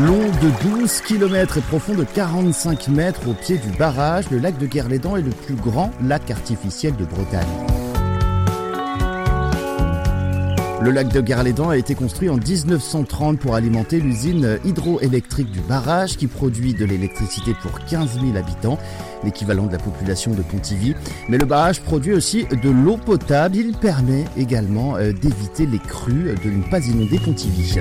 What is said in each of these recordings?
de 12 km et profond de 45 mètres au pied du barrage, le lac de Guerlédan est le plus grand lac artificiel de Bretagne. Le lac de Guerlédan a été construit en 1930 pour alimenter l'usine hydroélectrique du barrage qui produit de l'électricité pour 15 000 habitants, l'équivalent de la population de Pontivy. Mais le barrage produit aussi de l'eau potable. Il permet également euh, d'éviter les crues de ne pas inonder Pontivy.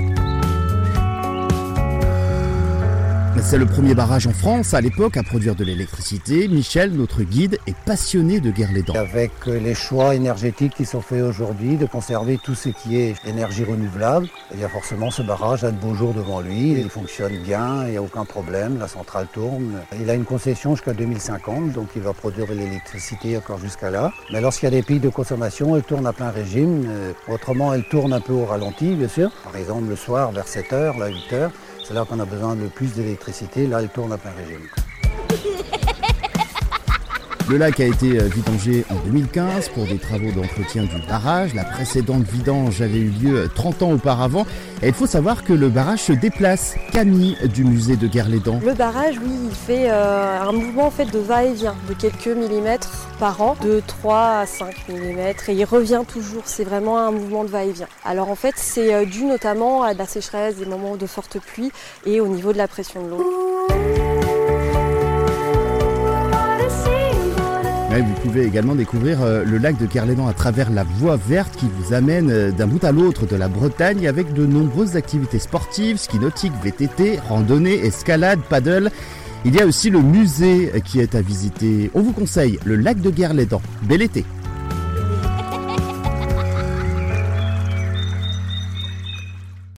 C'est le premier barrage en France à l'époque à produire de l'électricité. Michel, notre guide, est passionné de Guerlédan. Avec les choix énergétiques qui sont faits aujourd'hui, de conserver tout ce qui est énergie renouvelable, il y a forcément ce barrage a de beaux jours devant lui. Il fonctionne bien, il n'y a aucun problème, la centrale tourne. Il a une concession jusqu'à 2050, donc il va produire de l'électricité encore jusqu'à là. Mais lorsqu'il y a des pics de consommation, elle tourne à plein régime. Euh, autrement, elle tourne un peu au ralenti, bien sûr. Par exemple, le soir vers 7h, là, 8h. C'est là qu'on a besoin de plus d'électricité. Là, elle tourne à plein régime. Le lac a été euh, vidangé en 2015 pour des travaux d'entretien du barrage. La précédente vidange avait eu lieu 30 ans auparavant. Et il faut savoir que le barrage se déplace. Camille du musée de Guerlédan. Le barrage, oui, il fait euh, un mouvement en fait de va-et-vient de quelques millimètres par an, de 3 à 5 millimètres. Et il revient toujours. C'est vraiment un mouvement de va-et-vient. Alors en fait, c'est euh, dû notamment à la sécheresse, des moments de forte pluie et au niveau de la pression de l'eau. Vous pouvez également découvrir euh, le lac de Kerlédan à travers la voie verte qui vous amène euh, d'un bout à l'autre de la Bretagne avec de nombreuses activités sportives, ski nautique, VTT, randonnée, escalade, paddle. Il y a aussi le musée qui est à visiter. On vous conseille le lac de Guerlédan. Bel été